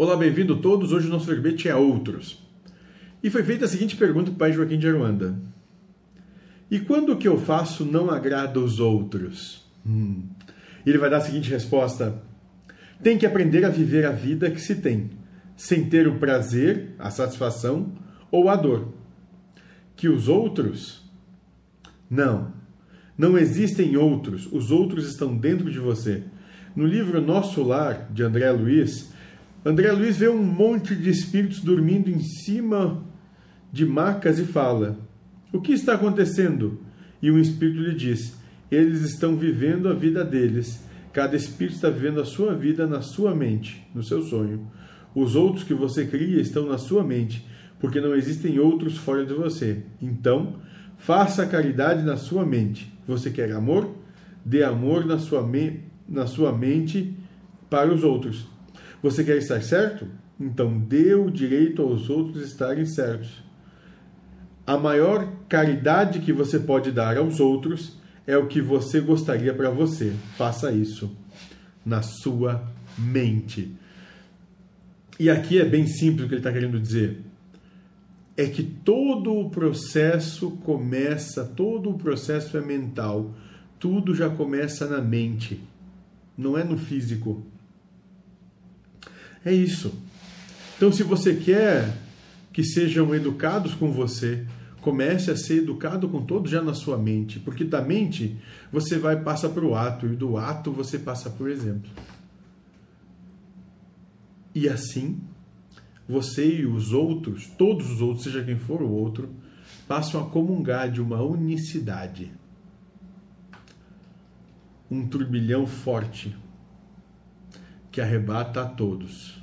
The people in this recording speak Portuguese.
Olá, bem-vindo todos. Hoje o nosso verbete é outros. E foi feita a seguinte pergunta para o pai Joaquim de Aruanda. E quando o que eu faço não agrada os outros? Hum. Ele vai dar a seguinte resposta: Tem que aprender a viver a vida que se tem, sem ter o prazer, a satisfação ou a dor. Que os outros? Não. Não existem outros. Os outros estão dentro de você. No livro Nosso Lar, de André Luiz, André Luiz vê um monte de espíritos dormindo em cima de macas e fala: O que está acontecendo? E um espírito lhe diz: Eles estão vivendo a vida deles. Cada espírito está vivendo a sua vida na sua mente, no seu sonho. Os outros que você cria estão na sua mente, porque não existem outros fora de você. Então, faça a caridade na sua mente. Você quer amor? Dê amor na sua, me na sua mente para os outros. Você quer estar certo? Então dê o direito aos outros estarem certos. A maior caridade que você pode dar aos outros é o que você gostaria para você. Faça isso na sua mente. E aqui é bem simples o que ele está querendo dizer. É que todo o processo começa, todo o processo é mental. Tudo já começa na mente, não é no físico. É isso. Então, se você quer que sejam educados com você, comece a ser educado com todos já na sua mente, porque da mente você vai passar para o ato e do ato você passa por exemplo. E assim, você e os outros, todos os outros, seja quem for o outro, passam a comungar de uma unicidade. Um turbilhão forte que arrebata a todos.